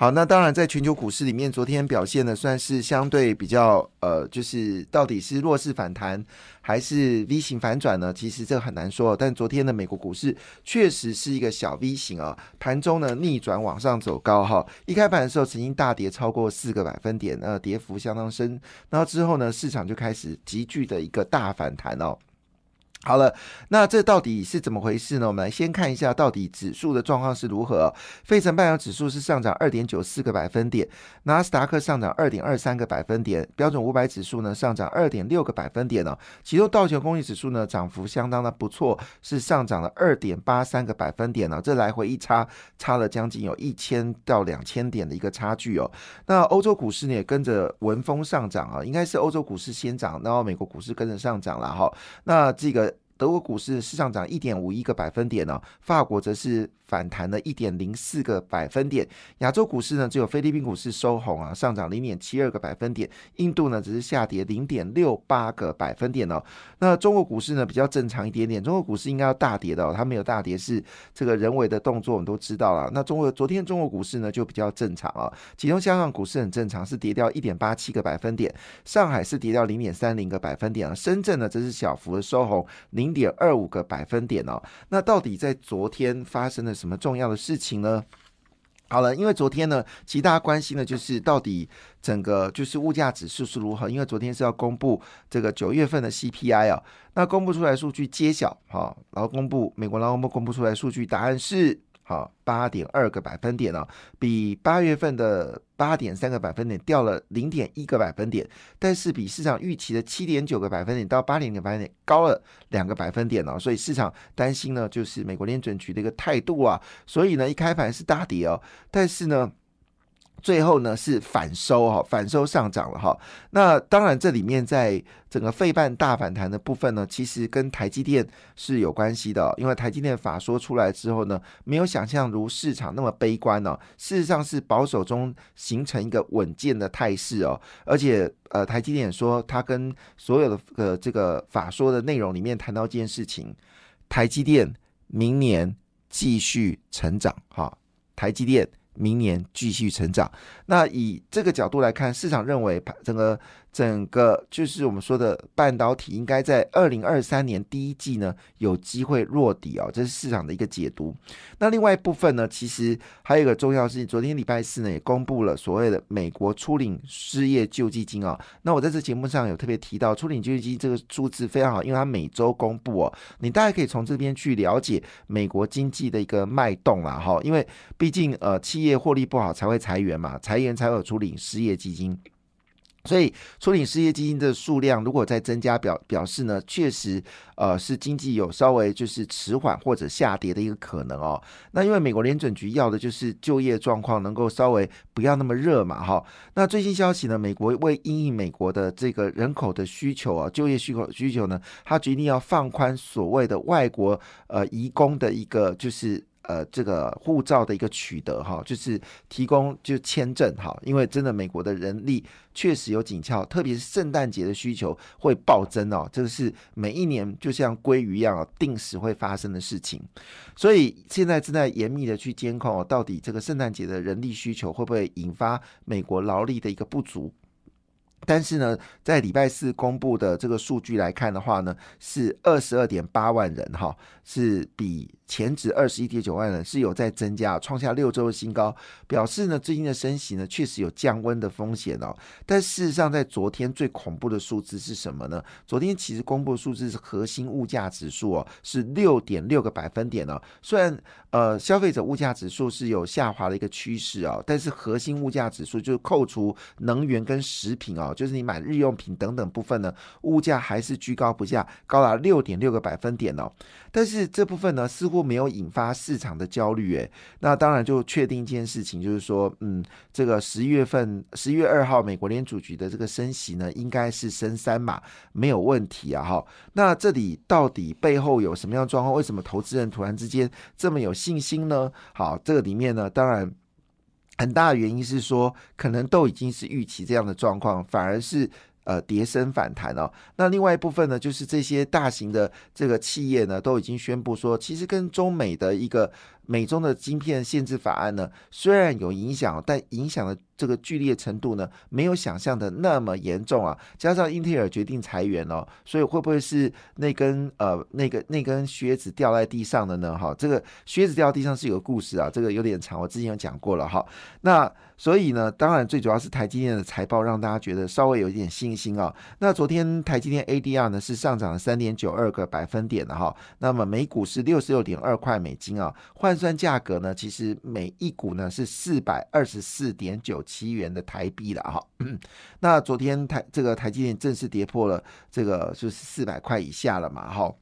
好，那当然，在全球股市里面，昨天表现的算是相对比较，呃，就是到底是弱势反弹还是 V 型反转呢？其实这很难说。但昨天的美国股市确实是一个小 V 型啊，盘中呢逆转往上走高哈，一开盘的时候曾经大跌超过四个百分点，呃，跌幅相当深。然后之后呢，市场就开始急剧的一个大反弹哦。好了，那这到底是怎么回事呢？我们来先看一下到底指数的状况是如何。费城半导指数是上涨二点九四个百分点，纳斯达克上涨二点二三个百分点，标准五百指数呢上涨二点六个百分点呢。其中道琼工业指数呢涨幅相当的不错，是上涨了二点八三个百分点呢。这来回一差，差了将近有一千到两千点的一个差距哦。那欧洲股市呢也跟着闻风上涨啊，应该是欧洲股市先涨，然后美国股市跟着上涨了哈。那这个。德国股市是上涨一点五一个百分点呢，法国则是反弹了一点零四个百分点。亚洲股市呢，只有菲律宾股市收红啊，上涨零点七二个百分点。印度呢，只是下跌零点六八个百分点哦。那中国股市呢，比较正常一点点。中国股市应该要大跌的，哦，它没有大跌，是这个人为的动作，我们都知道了。那中国昨天中国股市呢，就比较正常啊。其中香港股市很正常，是跌掉一点八七个百分点。上海是跌掉零点三零个百分点啊。深圳呢，则是小幅的收红零。零点二五个百分点哦，那到底在昨天发生的什么重要的事情呢？好了，因为昨天呢，其实大家关心的就是到底整个就是物价指数是如何，因为昨天是要公布这个九月份的 CPI 啊，那公布出来数据揭晓哈，然后公布美国劳工部公布出来数据，答案是。好，八点二个百分点啊，比八月份的八点三个百分点掉了零点一个百分点，但是比市场预期的七点九个百分点到八点个百分点高了两个百分点哦，所以市场担心呢，就是美国联准局的一个态度啊，所以呢，一开盘是大跌哦，但是呢。最后呢是反收哈，反收上涨了哈。那当然这里面在整个费半大反弹的部分呢，其实跟台积电是有关系的，因为台积电法说出来之后呢，没有想象如市场那么悲观哦，事实上是保守中形成一个稳健的态势哦。而且呃，台积电说他跟所有的呃这个法说的内容里面谈到一件事情，台积电明年继续成长哈，台积电。明年继续成长。那以这个角度来看，市场认为整个整个就是我们说的半导体应该在二零二三年第一季呢有机会落底哦，这是市场的一个解读。那另外一部分呢，其实还有一个重要事情，昨天礼拜四呢也公布了所谓的美国初领失业救济金哦。那我在这节目上有特别提到初领救济金这个数字非常好，因为它每周公布哦，你大概可以从这边去了解美国经济的一个脉动啦哈，因为毕竟呃企业获利不好才会裁员嘛，裁员才有初领失业基金。所以，初领失业基金的数量如果再增加，表表示呢，确实，呃，是经济有稍微就是迟缓或者下跌的一个可能哦。那因为美国联准局要的就是就业状况能够稍微不要那么热嘛，哈。那最新消息呢，美国为因应美国的这个人口的需求啊，就业需求需求呢，他决定要放宽所谓的外国呃移工的一个就是。呃，这个护照的一个取得哈，就是提供就签证哈，因为真的美国的人力确实有紧俏，特别是圣诞节的需求会暴增哦，这个是每一年就像鲑鱼一样定时会发生的事情，所以现在正在严密的去监控哦，到底这个圣诞节的人力需求会不会引发美国劳力的一个不足？但是呢，在礼拜四公布的这个数据来看的话呢，是二十二点八万人哈，是比。前值二十一点九万人是有在增加，创下六周的新高，表示呢最近的升息呢确实有降温的风险哦。但事实上，在昨天最恐怖的数字是什么呢？昨天其实公布的数字是核心物价指数哦，是六点六个百分点哦。虽然呃消费者物价指数是有下滑的一个趋势哦，但是核心物价指数就是扣除能源跟食品哦，就是你买日用品等等部分呢，物价还是居高不下，高达六点六个百分点哦。但是这部分呢似乎乎没有引发市场的焦虑，诶，那当然就确定一件事情，就是说，嗯，这个十一月份十一月二号美国联储局的这个升息呢，应该是升三码没有问题啊，哈。那这里到底背后有什么样状况？为什么投资人突然之间这么有信心呢？好，这个里面呢，当然很大的原因是说，可能都已经是预期这样的状况，反而是。呃，叠升反弹哦。那另外一部分呢，就是这些大型的这个企业呢，都已经宣布说，其实跟中美的一个美中的晶片限制法案呢，虽然有影响，但影响的这个剧烈程度呢，没有想象的那么严重啊。加上英特尔决定裁员哦，所以会不会是那根呃那个那根靴子掉在地上的呢？哈，这个靴子掉地上是有个故事啊，这个有点长，我之前有讲过了哈。那所以呢，当然最主要是台积电的财报让大家觉得稍微有一点信心啊。那昨天台积电 ADR 呢是上涨了三点九二个百分点的哈。那么每股是六十六点二块美金啊，换算价格呢，其实每一股呢是四百二十四点九七元的台币了哈。那昨天台这个台积电正式跌破了这个就是四百块以下了嘛哈。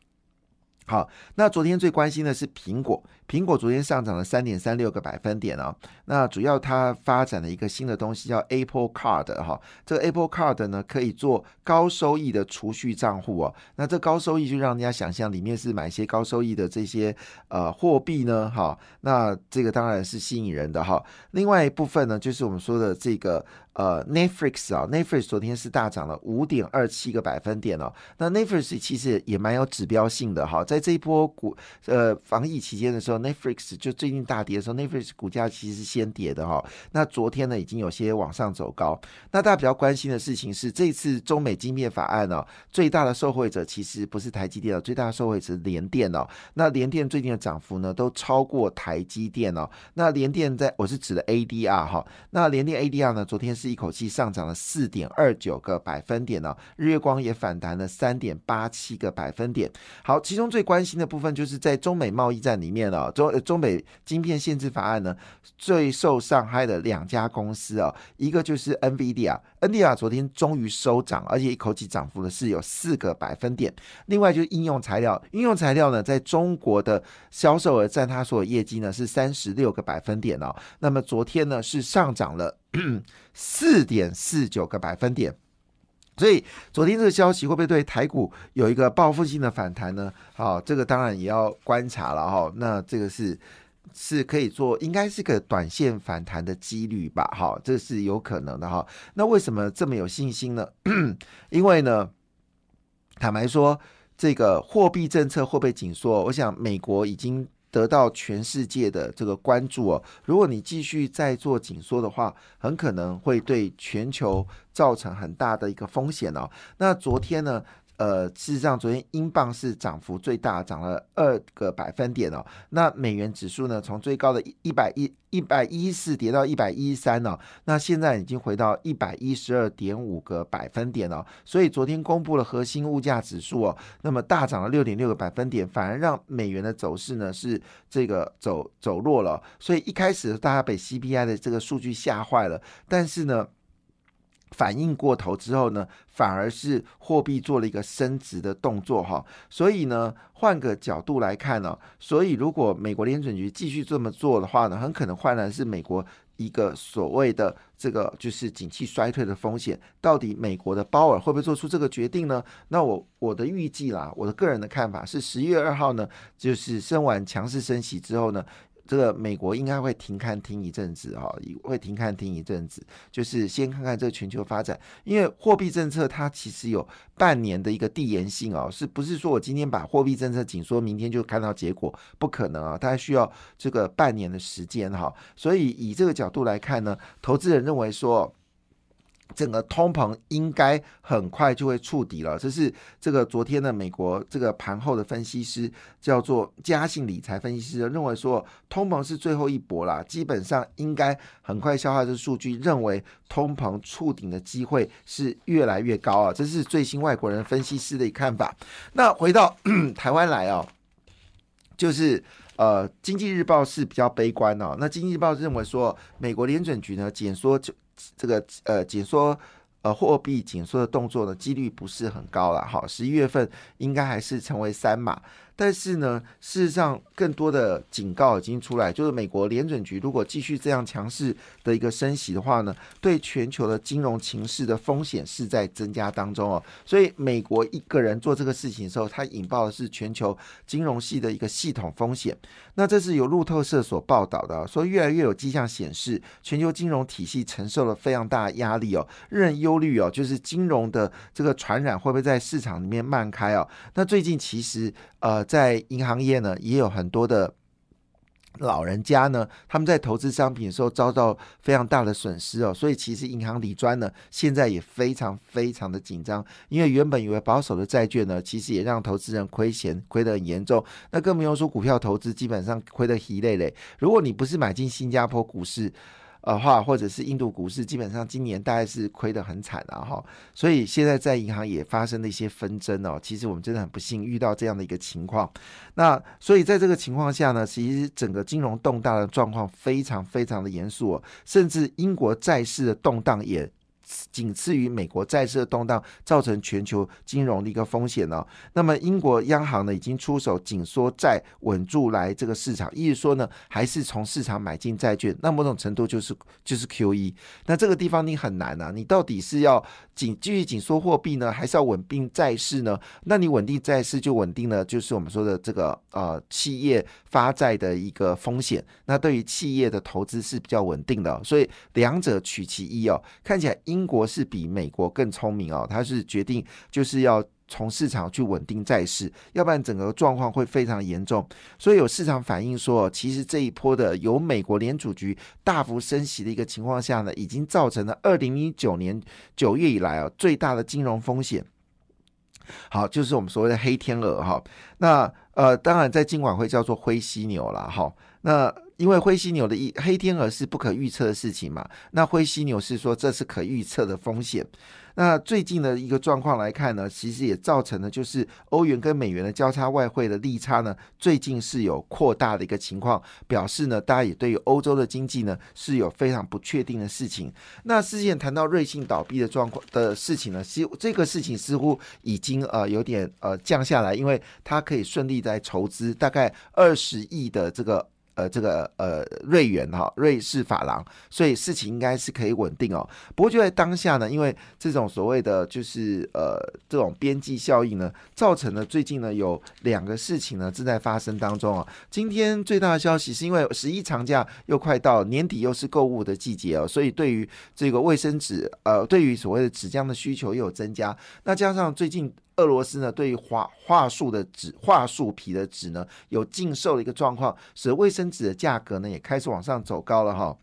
好，那昨天最关心的是苹果。苹果昨天上涨了三点三六个百分点哦。那主要它发展了一个新的东西，叫 Apple Card 哈。这个 Apple Card 呢，可以做高收益的储蓄账户哦。那这高收益就让人家想象里面是买一些高收益的这些呃货币呢，哈。那这个当然是吸引人的哈。另外一部分呢，就是我们说的这个呃 Netflix 啊，Netflix 昨天是大涨了五点二七个百分点哦。那 Netflix 其实也蛮有指标性的哈，在这一波股呃防疫期间的时候，Netflix 就最近大跌的时候，Netflix 股价其实是先跌的哈。那昨天呢，已经有些往上走高。那大家比较关心的事情是，这次中美晶片法案呢，最大的受惠者其实不是台积电了，最大的受惠者是联电哦。那联电最近的涨幅呢，都超过台积电哦。那联电在我是指的 ADR 哈。那联电 ADR 呢，昨天是一口气上涨了四点二九个百分点呢。日月光也反弹了三点八七个百分点。好，其中最关心的部分就是在中美贸易战里面哦，中中美晶片限制法案呢，最受伤害的两家公司哦，一个就是 NVIDIA，NVIDIA 昨天终于收涨，而且一口气涨幅的是有四个百分点。另外就是应用材料，应用材料呢，在中国的销售额占它所有业绩呢是三十六个百分点哦。那么昨天呢是上涨了四点四九个百分点。所以昨天这个消息会不会对台股有一个报复性的反弹呢？好，这个当然也要观察了哈。那这个是是可以做，应该是个短线反弹的几率吧？哈，这是有可能的哈。那为什么这么有信心呢？因为呢，坦白说，这个货币政策会不会紧缩？我想美国已经。得到全世界的这个关注哦。如果你继续再做紧缩的话，很可能会对全球造成很大的一个风险哦。那昨天呢？呃，事实上，昨天英镑是涨幅最大，涨了二个百分点哦。那美元指数呢，从最高的一百一一百一四跌到一百一三哦，那现在已经回到一百一十二点五个百分点哦。所以昨天公布了核心物价指数哦，那么大涨了六点六个百分点，反而让美元的走势呢是这个走走弱了。所以一开始大家被 CPI 的这个数据吓坏了，但是呢。反应过头之后呢，反而是货币做了一个升值的动作哈，所以呢，换个角度来看呢，所以如果美国联准局继续这么做的话呢，很可能换来是美国一个所谓的这个就是景气衰退的风险。到底美国的鲍尔会不会做出这个决定呢？那我我的预计啦，我的个人的看法是十一月二号呢，就是升完强势升息之后呢。这个美国应该会停看停一阵子哈，会停看停一阵子，就是先看看这个全球发展，因为货币政策它其实有半年的一个递延性哦，是不是说我今天把货币政策紧缩，明天就看到结果？不可能啊，它还需要这个半年的时间哈，所以以这个角度来看呢，投资人认为说。整个通膨应该很快就会触底了，这是这个昨天的美国这个盘后的分析师叫做嘉信理财分析师认为说，通膨是最后一搏啦，基本上应该很快消化这数据，认为通膨触顶的机会是越来越高啊，这是最新外国人分析师的一看法。那回到 台湾来啊，就是呃，经济日报是比较悲观哦，那经济日报认为说，美国联准局呢减缩就。这个呃紧缩呃货币紧缩的动作呢，几率不是很高了。好，十一月份应该还是成为三码。但是呢，事实上更多的警告已经出来，就是美国联准局如果继续这样强势的一个升息的话呢，对全球的金融情势的风险是在增加当中哦。所以美国一个人做这个事情的时候，它引爆的是全球金融系的一个系统风险。那这是由路透社所报道的，说越来越有迹象显示，全球金融体系承受了非常大的压力哦，任忧虑哦，就是金融的这个传染会不会在市场里面漫开哦？那最近其实呃，在银行业呢，也有很多的。老人家呢，他们在投资商品的时候遭到非常大的损失哦，所以其实银行理专呢现在也非常非常的紧张，因为原本以为保守的债券呢，其实也让投资人亏钱，亏得很严重。那更不用说股票投资，基本上亏得稀累累。如果你不是买进新加坡股市，呃话，或者是印度股市，基本上今年大概是亏得很惨啊哈。所以现在在银行也发生了一些纷争哦。其实我们真的很不幸遇到这样的一个情况。那所以在这个情况下呢，其实整个金融动荡的状况非常非常的严肃哦，甚至英国债市的动荡也。仅次于美国债市的动荡，造成全球金融的一个风险呢。那么英国央行呢，已经出手紧缩债，稳住来这个市场，意思说呢，还是从市场买进债券。那某种程度就是就是 Q E。那这个地方你很难啊，你到底是要紧继续紧缩货币呢，还是要稳定债市呢？那你稳定债市就稳定了，就是我们说的这个呃企业发债的一个风险。那对于企业的投资是比较稳定的，所以两者取其一哦。看起来英。英国是比美国更聪明哦，他是决定就是要从市场去稳定债市，要不然整个状况会非常严重。所以有市场反映说，其实这一波的由美国联储局大幅升息的一个情况下呢，已经造成了二零一九年九月以来啊最大的金融风险。好，就是我们所谓的黑天鹅哈。那呃，当然在金管会叫做灰犀牛了哈。那因为灰犀牛的一黑天鹅是不可预测的事情嘛，那灰犀牛是说这是可预测的风险。那最近的一个状况来看呢，其实也造成了就是欧元跟美元的交叉外汇的利差呢，最近是有扩大的一个情况，表示呢，大家也对于欧洲的经济呢是有非常不确定的事情。那之前谈到瑞信倒闭的状况的事情呢，似这个事情似乎已经呃有点呃降下来，因为它可以顺利在筹资大概二十亿的这个。呃，这个呃，瑞元哈，瑞士法郎，所以事情应该是可以稳定哦。不过就在当下呢，因为这种所谓的就是呃，这种边际效应呢，造成了最近呢有两个事情呢正在发生当中啊。今天最大的消息是因为十一长假又快到，年底又是购物的季节哦，所以对于这个卫生纸，呃，对于所谓的纸浆的需求又有增加。那加上最近。俄罗斯呢，对于桦桦树的纸、桦树皮的纸呢，有禁售的一个状况，使卫生纸的价格呢也开始往上走高了哈。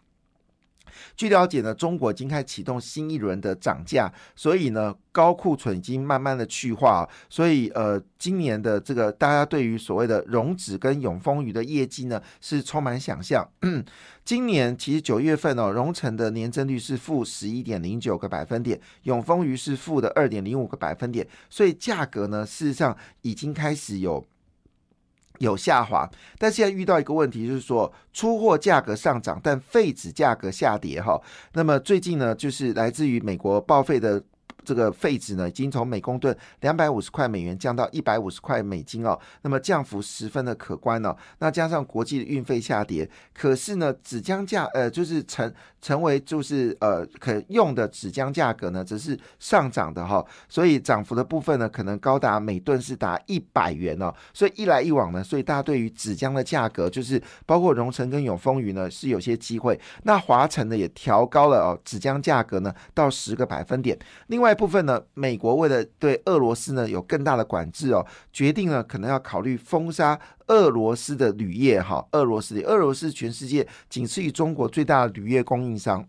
据了解呢，中国已经开始启动新一轮的涨价，所以呢，高库存已经慢慢的去化，所以呃，今年的这个大家对于所谓的融纸跟永丰鱼的业绩呢，是充满想象。今年其实九月份哦，荣成的年增率是负十一点零九个百分点，永丰鱼是负的二点零五个百分点，所以价格呢，事实上已经开始有。有下滑，但现在遇到一个问题，就是说出货价格上涨，但废纸价格下跌哈。那么最近呢，就是来自于美国报废的。这个废纸呢，已经从每公吨两百五十块美元降到一百五十块美金哦，那么降幅十分的可观哦。那加上国际的运费下跌，可是呢，纸浆价呃，就是成成为就是呃可用的纸浆价格呢，则是上涨的哈。所以涨幅的部分呢，可能高达每吨是达一百元哦。所以一来一往呢，所以大家对于纸浆的价格，就是包括荣成跟永丰鱼呢，是有些机会。那华晨呢，也调高了哦纸浆价格呢到十个百分点。另外。部分呢，美国为了对俄罗斯呢有更大的管制哦，决定呢可能要考虑封杀俄罗斯的铝业哈。俄罗斯的，俄罗斯全世界仅次于中国最大的铝业供应商。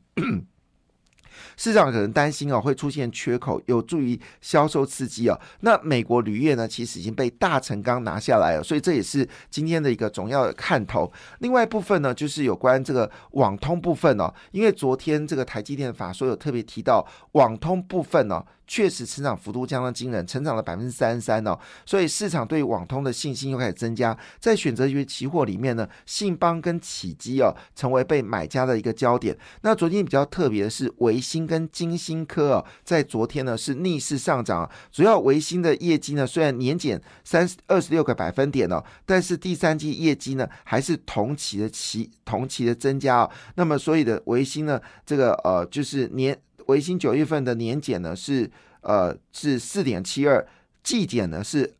市场可能担心哦，会出现缺口，有助于销售刺激哦。那美国铝业呢，其实已经被大成钢拿下来了，所以这也是今天的一个重要的看头。另外一部分呢，就是有关这个网通部分哦，因为昨天这个台积电法说有特别提到网通部分哦。确实成长幅度相当惊人，成长了百分之三十三哦，所以市场对网通的信心又开始增加。在选择权期货里面呢，信邦跟启基哦，成为被买家的一个焦点。那昨天比较特别的是，维星跟金星科哦，在昨天呢是逆势上涨，主要维新的业绩呢虽然年减三二十六个百分点哦，但是第三季业绩呢还是同期的期同期的增加哦。那么所以的维新呢，这个呃就是年维新九月份的年减呢是呃是四点七二，季减呢是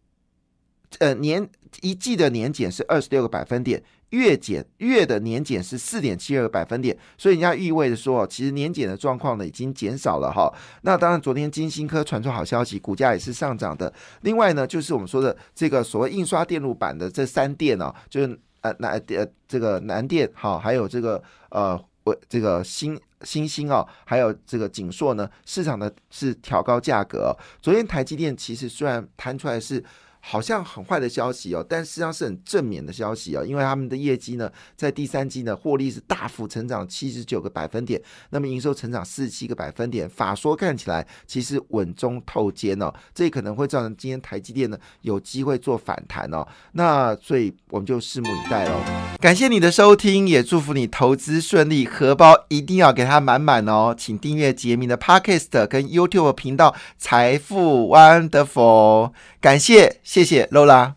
呃年一季的年减是二十六个百分点。月减月的年减是四点七二个百分点，所以人家意味着说，其实年减的状况呢已经减少了哈。那当然，昨天金星科传出好消息，股价也是上涨的。另外呢，就是我们说的这个所谓印刷电路板的这三电哦，就是呃南呃这个南电哈，还有这个呃我这个新新兴哦，还有这个锦硕呢，市场呢是调高价格。昨天台积电其实虽然弹出来是。好像很坏的消息哦，但实际上是很正面的消息哦，因为他们的业绩呢，在第三季呢，获利是大幅成长七十九个百分点，那么营收成长四十七个百分点，法说看起来其实稳中透尖哦，这可能会造成今天台积电呢有机会做反弹哦，那所以我们就拭目以待喽。感谢你的收听，也祝福你投资顺利，荷包一定要给它满满哦，请订阅杰明的 Podcast 跟 YouTube 频道财富 Wonderful，感谢。谢谢 Lola。